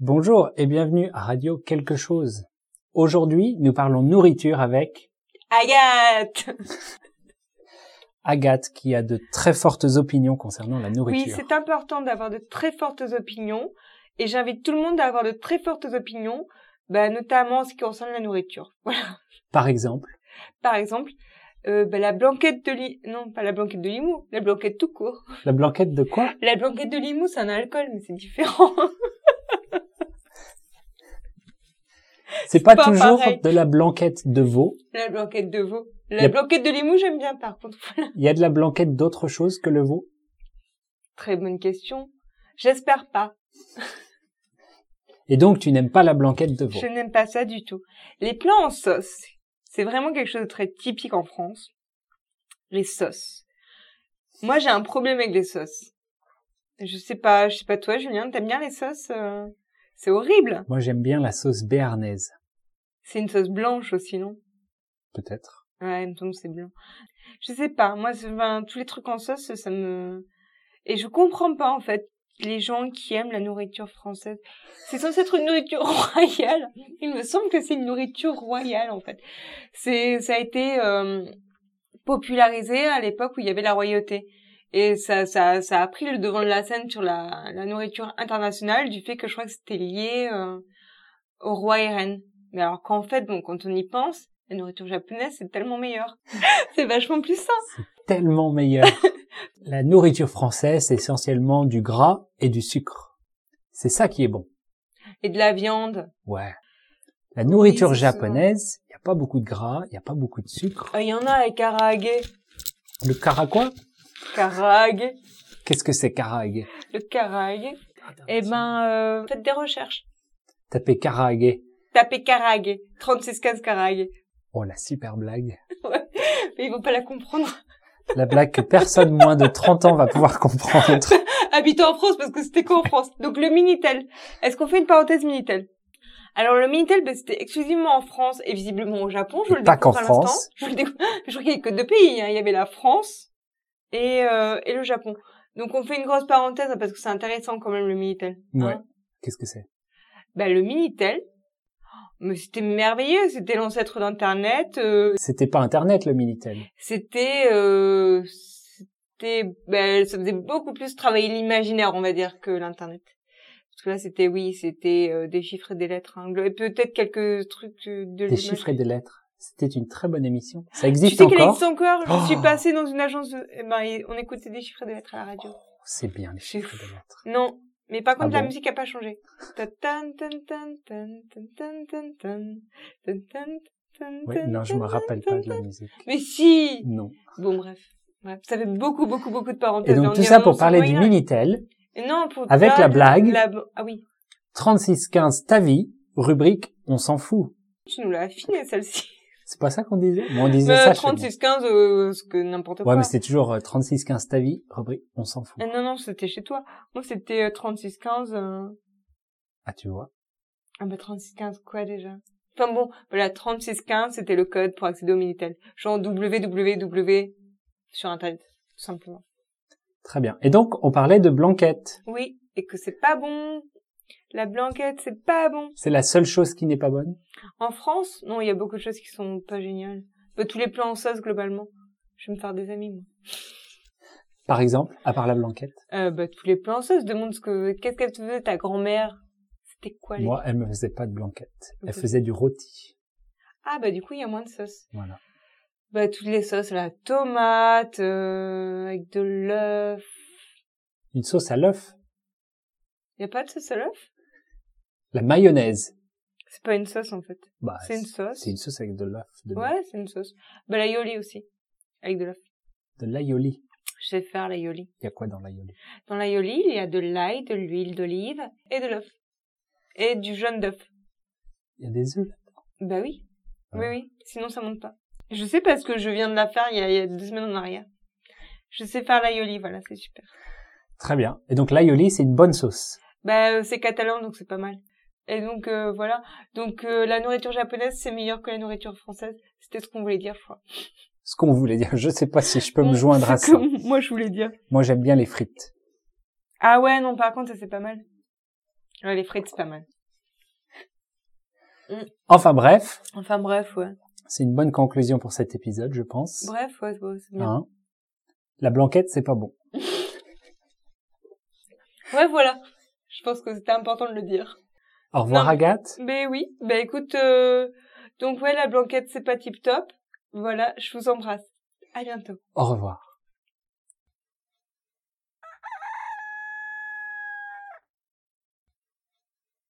Bonjour et bienvenue à Radio Quelque chose. Aujourd'hui, nous parlons nourriture avec Agathe Agathe qui a de très fortes opinions concernant la Oui, nourriture. c'est important d'avoir de très fortes opinions et j'invite tout le monde à avoir de très fortes opinions, bah, notamment en ce qui concerne la nourriture. Voilà. Par exemple, Par exemple, euh, bah, la blanquette de limou, non pas la blanquette de limou, la blanquette tout court. la blanquette de quoi? La blanquette de limou, c'est un alcool, mais c'est différent. C'est pas, pas toujours pareil. de la blanquette de veau. la blanquette de veau. La a- blanquette de limou, j'aime bien par contre. Il y a de la blanquette d'autre chose que le veau? Très bonne question. J'espère pas. Et donc, tu n'aimes pas la blanquette de veau? Je n'aime pas ça du tout. Les plats en sauce, c'est vraiment quelque chose de très typique en France. Les sauces. Moi, j'ai un problème avec les sauces. Je sais pas, je sais pas toi, Julien, t'aimes bien les sauces euh, C'est horrible. Moi, j'aime bien la sauce béarnaise. C'est une sauce blanche aussi, non? Peut-être. Ouais, il me semble c'est blanc. Je sais pas, moi, ben, tous les trucs en sauce, ça me... Et je comprends pas, en fait, les gens qui aiment la nourriture française. C'est censé être une nourriture royale. Il me semble que c'est une nourriture royale, en fait. C'est, ça a été euh, popularisé à l'époque où il y avait la royauté. Et ça, ça, ça a pris le devant de la scène sur la, la nourriture internationale du fait que je crois que c'était lié euh, au roi et reine. Mais alors qu'en fait, bon, quand on y pense, la nourriture japonaise, c'est tellement meilleur. c'est vachement plus sain. Tellement meilleur. la nourriture française, c'est essentiellement du gras et du sucre. C'est ça qui est bon. Et de la viande. Ouais. La nourriture japonaise, il n'y a pas beaucoup de gras, il n'y a pas beaucoup de sucre. Il y en a avec karaage. Le karaquois Karaage. Qu'est-ce que c'est karaage Le karaage. Eh ben, euh, faites des recherches. Tapez karaage. Tapez karaage. 3615 karaage. Oh, la super blague. Mais ils vont pas la comprendre. La blague que personne moins de 30 ans va pouvoir comprendre. Habitant en France, parce que c'était quoi en France? Donc le Minitel. Est-ce qu'on fait une parenthèse Minitel? Alors le Minitel, ben, c'était exclusivement en France et visiblement au Japon. Je Et le pas qu'en. France. Je le découvre. Je crois qu'il y avait que deux pays. hein. Il y avait la France et, euh, et le Japon. Donc on fait une grosse parenthèse hein, parce que c'est intéressant quand même le Minitel. hein. Ouais. Qu'est-ce que c'est? Ben, le Minitel, mais c'était merveilleux. C'était l'ancêtre d'Internet. euh, C'était pas Internet, le Minitel. c'était euh, c'était ben, ça faisait beaucoup plus travailler l'imaginaire on va dire que l'internet parce que là c'était oui c'était euh, des chiffres et des lettres hein, et peut-être quelques trucs euh, de Des chiffres et des lettres. C'était une très bonne émission. Ça tu existe sais qu'elle encore existe encore? Je Oh. suis passée dans une agence de... eh ben, on écoutait des chiffres et des lettres à la radio C'est bien, les chiffres et des lettres. non mais par contre, la musique a pas changé. Oui, non, je me rappelle pas de la musique. Mais si Non. Bon, bref. bref. Ça fait beaucoup, beaucoup, beaucoup de parenthèses. Et donc, tout ça pour parler du Minitel. Non, pour Avec la blague. La... Ah oui. 3615 ta vie, rubrique on s'en fout. Tu nous l'as affinée, celle-ci. C'est pas ça qu'on disait? Bon, on disait Euh, ça chez moi. 36-15, euh, ce que n'importe Ouais, quoi. mais c'était toujours euh, 3615 ta vie, rubrique on s'en fout. Euh, non, non, c'était chez toi. Moi, c'était euh, 36-15. euh, Ah, tu vois. Ah bah 36-15 quoi déjà? Enfin bon, voilà, 36-15, c'était le code pour accéder au Minitel. Genre www sur Internet, tout simplement. Très bien. Et donc, on parlait de blanquette. Oui, et que c'est pas bon. La blanquette, c'est pas bon. C'est la seule chose qui n'est pas bonne. En France, non, il y a beaucoup de choses qui sont pas géniales. Bah, tous les plans en sauce, globalement. Je vais me faire des amis, moi. Par exemple, à part la blanquette. Euh, bah, tous les plans en sauce, demande ce que, qu'est-ce qu'elle te faisait, ta grand-mère? C'était quoi, les... Moi, elle me faisait pas de blanquette. Elle faisait du rôti. Ah, bah, du coup, il y a moins de sauce. Voilà. Bah, toutes les sauces, la tomate, euh, avec de l'œuf. Une sauce à l'œuf? Y a pas de sauce à l'œuf? La mayonnaise. C'est pas une sauce, en fait. Bah, C'est une sauce. C'est une sauce avec de l'œuf. Ouais, c'est une sauce. Bah, l'aioli aussi. Avec de l'œuf. de l'aioli. Je sais faire l'aioli. Il y a quoi dans l'aioli? Dans l'aioli, il y a de l'ail, de l'huile d'olive et de l'œuf. Et du jaune d'œuf. Il y a des œufs. Bah oui. Ah. Oui, oui. Sinon, ça monte pas. Je sais parce que je viens de la faire il y a, il y a deux semaines en arrière. Je sais faire l'aioli, voilà, c'est super. Très bien. Et donc l'aioli, c'est une bonne sauce. Bah, euh, c'est catalan, donc c'est pas mal. Et donc, euh, voilà. Donc, euh, la nourriture japonaise, c'est meilleur que la nourriture française. C'était ce qu'on voulait dire, je crois. Ce qu'on voulait dire. Je sais pas si je peux me Mm, joindre à ça. que Moi, je voulais dire. Moi, j'aime bien les frites. Ah ouais, non, par contre, ça c'est pas mal. Ouais, les frites, c'est pas mal. Enfin bref, Enfin bref, ouais. c'est une bonne conclusion pour cet épisode, je pense. Bref, ouais, ouais, c'est bien. Hein? La blanquette, c'est pas bon. Ouais, voilà. Je pense que c'était important de le dire. Au revoir Non, Agathe. Mais oui, bah écoute, euh, donc ouais, la blanquette, c'est pas tip top. Voilà, je vous embrasse. À bientôt. Au revoir.